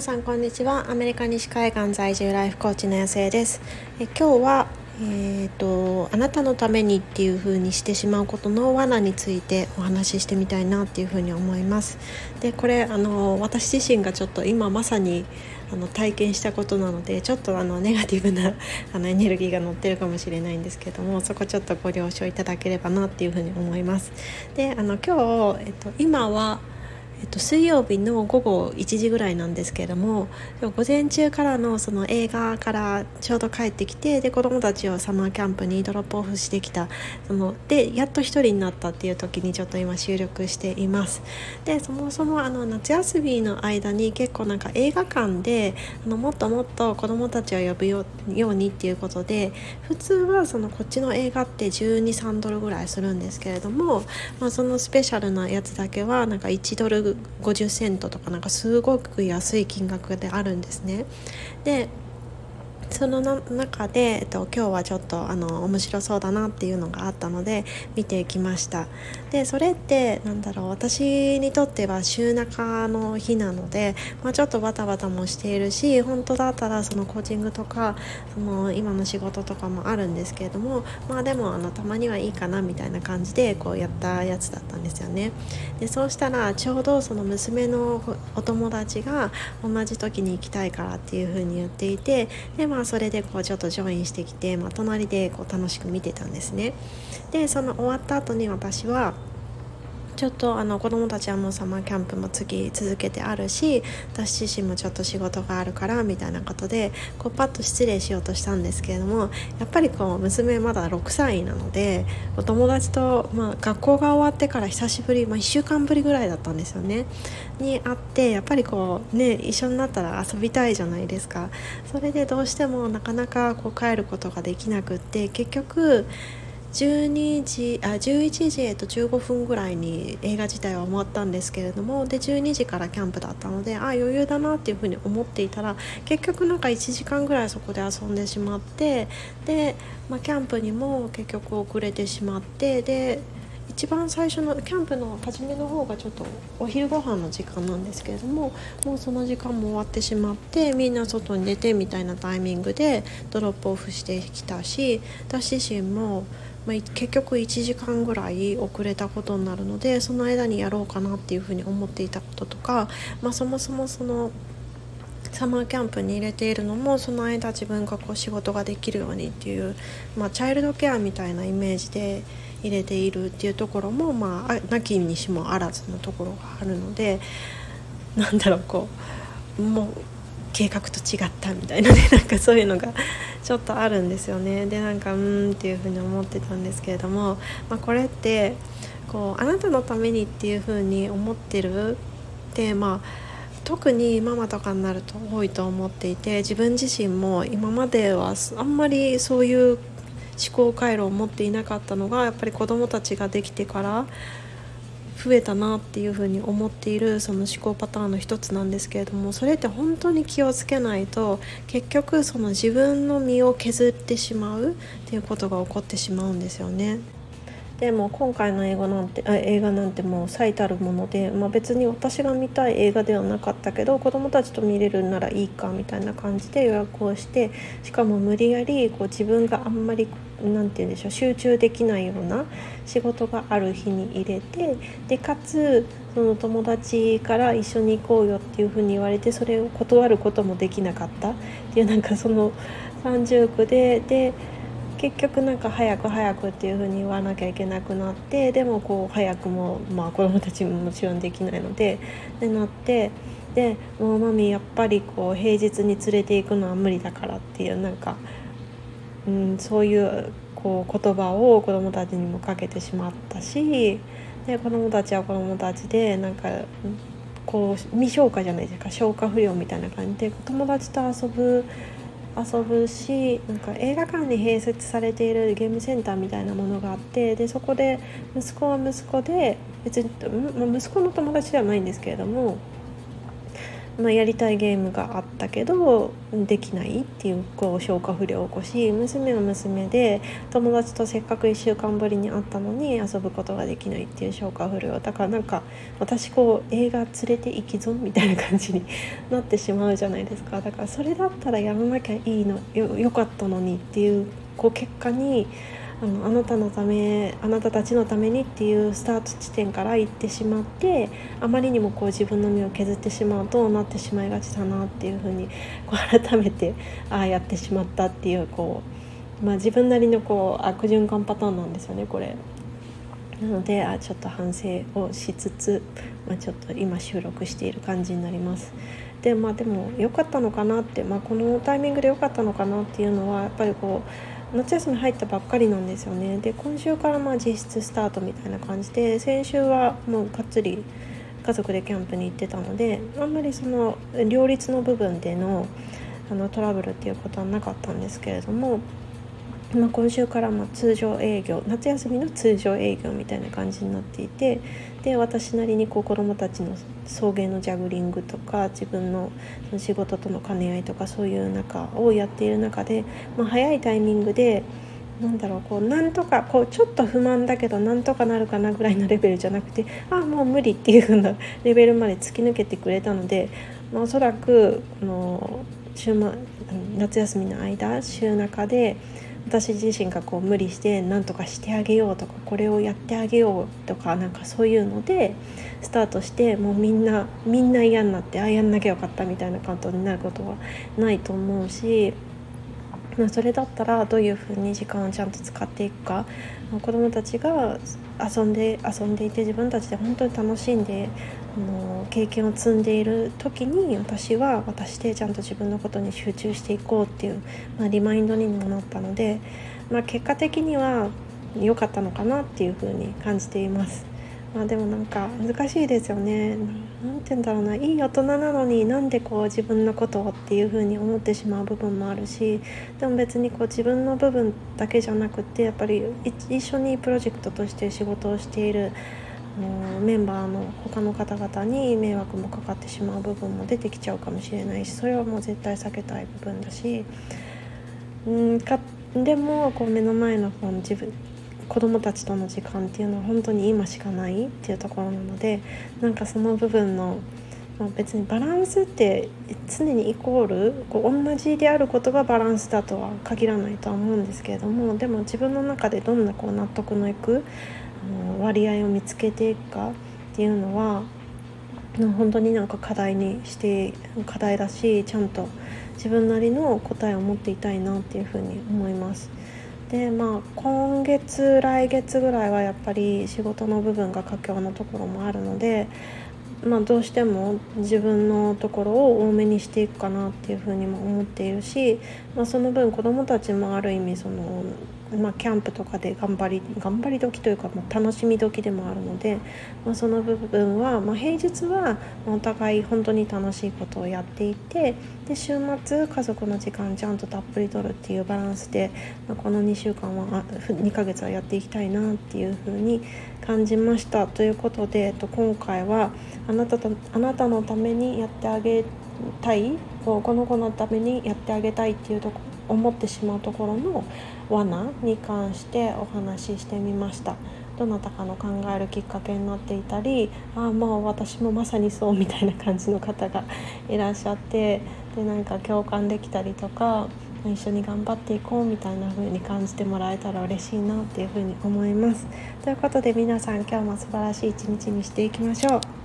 皆さんこんにちは。アメリカ西海岸在住ライフコーチの野生です。え今日はえーと、あなたのためにっていう風にしてしまうことの罠についてお話ししてみたいなっていう風に思います。でこれあの私自身がちょっと今まさにあの体験したことなのでちょっとあのネガティブな あのエネルギーが乗ってるかもしれないんですけどもそこちょっとご了承いただければなっていう風に思います。であの今日、えっと、今はえっと、水曜日の午後1時ぐらいなんですけれども午前中からのその映画からちょうど帰ってきてで子どもたちをサマーキャンプにドロップオフしてきたそのでやっと1人になったっていう時にちょっと今収録しています。でそもそもあの夏休みの間に結構なんか映画館であのもっともっと子どもたちを呼ぶようにっていうことで普通はそのこっちの映画って123ドルぐらいするんですけれども、まあ、そのスペシャルなやつだけはなんか1ドル50セントとかなんかすごく安い金額であるんですね。でその中で、えっと、今日はちょっとあの面白そうだなっていうのがあったので見てきました。でそれってなんだろう私にとっては週中の日なので、まあ、ちょっとバタバタもしているし本当だったらそのコーチングとかその今の仕事とかもあるんですけれどもまあでもあのたまにはいいかなみたいな感じでこうやったやつだったんですよね。でそうしたらちょうどその娘のお友達が同じ時に行きたいからっていうふうに言っていてでまあそれでこうちょっとジョインしてきて、まあ、隣でこう楽しく見てたんですね。でその終わった後に私はちょっとあの子供たちはもうサマーキャンプも次続けてあるし私自身もちょっと仕事があるからみたいなことでこうパッと失礼しようとしたんですけれどもやっぱりこう娘まだ6歳なのでお友達と、まあ、学校が終わってから久しぶり、まあ、1週間ぶりぐらいだったんですよね。に会ってやっぱりこうね一緒になったら遊びたいじゃないですか。それでどうしてもなかなかこう帰ることができなくって結局12時あ11時、と、15分ぐらいに映画自体は終わったんですけれどもで12時からキャンプだったのであ余裕だなっていうふうに思っていたら結局なんか1時間ぐらいそこで遊んでしまってで、まあ、キャンプにも結局遅れてしまってで一番最初のキャンプの初めの方がちょっとお昼ご飯の時間なんですけれどももうその時間も終わってしまってみんな外に出てみたいなタイミングでドロップオフしてきたし私自身もまあ、結局1時間ぐらい遅れたことになるのでその間にやろうかなっていうふうに思っていたこととか、まあ、そもそもそのサマーキャンプに入れているのもその間自分がこう仕事ができるようにっていう、まあ、チャイルドケアみたいなイメージで入れているっていうところも、まあ、なきにしもあらずのところがあるのでなんだろうこうもう計画と違ったみたいなねなんかそういうのがちょっとあるんですよね。でなんかうーんっていうふうに思ってたんですけれども、まあ、これってこうあなたのためにっていうふうに思ってる？ってまあ特にママとかになると多いと思っていて自分自身も今まではあんまりそういう思考回路を持っていなかったのがやっぱり子どもたちができてから増えたなっていうふうに思っているその思考パターンの一つなんですけれどもそれって本当に気をつけないと結局その自分の身を削ってしまうっていうことが起こってしまうんですよね。でも今回の映画なんてあ映画なんてもう最たるもので、まあ、別に私が見たい映画ではなかったけど子どもたちと見れるならいいかみたいな感じで予約をしてしかも無理やりこう自分があんまり何て言うんでしょう集中できないような仕事がある日に入れてでかつその友達から一緒に行こうよっていうふうに言われてそれを断ることもできなかったっていうなんかその三重苦でで結局なんか早く早くっていう風に言わなきゃいけなくなってでもこう早くもまあ子どもたちももちろんできないのででなってでもうマミやっぱりこう平日に連れて行くのは無理だからっていうなんか、うん、そういうこう言葉を子どもたちにもかけてしまったしで子どもたちは子どもたちでなんかこう未消化じゃないですか消化不良みたいな感じで友達と遊ぶ遊ぶしなんか映画館に併設されているゲームセンターみたいなものがあってでそこで息子は息子で別に息子の友達ではないんですけれどもまあ、やりたいゲームがあったけどできないっていうこう消化不良を起こし娘は娘で友達とせっかく1週間ぶりに会ったのに遊ぶことができないっていう消化不良だからなんか私こう映画連れて行き損みたいな感じになってしまうじゃないですか。だからそれだったらやらなきゃいいのよよかったのにっていうこう結果にあのあなたのためあなたたちのためにっていうスタート地点から行ってしまってあまりにもこう自分の身を削ってしまうとなってしまいがちだなっていうふうにこう改めてああやってしまったっていうこう、まあ、自分なりのこう悪循環パターンなんですよねこれ。なのであちょっと反省をしつつ、まあ、ちょっと今収録している感じになります。でまあでも良かったのかなって、まあ、このタイミングで良かったのかなっていうのはやっぱりこう夏休み入ったばっかりなんですよね。で今週からまあ実質スタートみたいな感じで先週はもうがっつり家族でキャンプに行ってたのであんまりその両立の部分でのあのトラブルっていうことはなかったんですけれどもまあ、今週からま通常営業夏休みの通常営業みたいな感じになっていてで私なりにこう子どもたちの送迎のジャグリングとか自分の仕事との兼ね合いとかそういう中をやっている中で、まあ、早いタイミングでなんだろうこうなんとかこうちょっと不満だけどなんとかなるかなぐらいのレベルじゃなくてああもう無理っていう風な レベルまで突き抜けてくれたので、まあ、おそらくあの週、末夏休みの間週中で。私自身がこう無理して何とかしてあげようとかこれをやってあげようとかなんかそういうのでスタートしてもうみんなみんな嫌になってああやんなきゃよかったみたいな感動になることはないと思うし。まあ、それだったらどういうふうに時間をちゃんと使っていくか子どもたちが遊んで遊んでいて自分たちで本当に楽しんであの経験を積んでいる時に私は私でちゃんと自分のことに集中していこうっていう、まあ、リマインドにもなったので、まあ、結果的には良かったのかなっていうふうに感じています。まあ、でもなんか難しいですよね。何て言うんだろうないい大人なのになんでこう自分のことをっていう風に思ってしまう部分もあるしでも別にこう自分の部分だけじゃなくてやっぱり一緒にプロジェクトとして仕事をしているメンバーの他の方々に迷惑もかかってしまう部分も出てきちゃうかもしれないしそれはもう絶対避けたい部分だしうんかでもこう目の前のこの自分子供たちとの時間っていうのは本当に今しかないっていうところなのでなんかその部分の、ま、別にバランスって常にイコールこう同じであることがバランスだとは限らないとは思うんですけれどもでも自分の中でどんなこう納得のいく割合を見つけていくかっていうのは本当になんか課題にして課題だしちゃんと自分なりの答えを持っていたいなっていうふうに思います。でまあ今月来月ぐらいはやっぱり仕事の部分が佳境のところもあるのでまあ、どうしても自分のところを多めにしていくかなっていうふうにも思っているし、まあ、その分子どもたちもある意味その、まあ、キャンプとかで頑張り頑張り時というか、まあ、楽しみ時でもあるので、まあ、その部分は、まあ、平日はお互い本当に楽しいことをやっていてで週末家族の時間ちゃんとたっぷりとるっていうバランスで、まあ、この2週間は2ヶ月はやっていきたいなっていうふうに感じましたということで、えっと、今回はあなたとあなたのためにやってあげたいこの子のためにやってあげたいっていうとこ思ってしまうところの罠に関してお話ししてみました。どなたかの考えるきっかけになっていたりああまあ私もまさにそうみたいな感じの方がいらっしゃってでなんか共感できたりとか一緒に頑張っていこうみたいな風に感じてもらえたら嬉しいなっていう風に思います。ということで皆さん今日も素晴らしい一日にしていきましょう。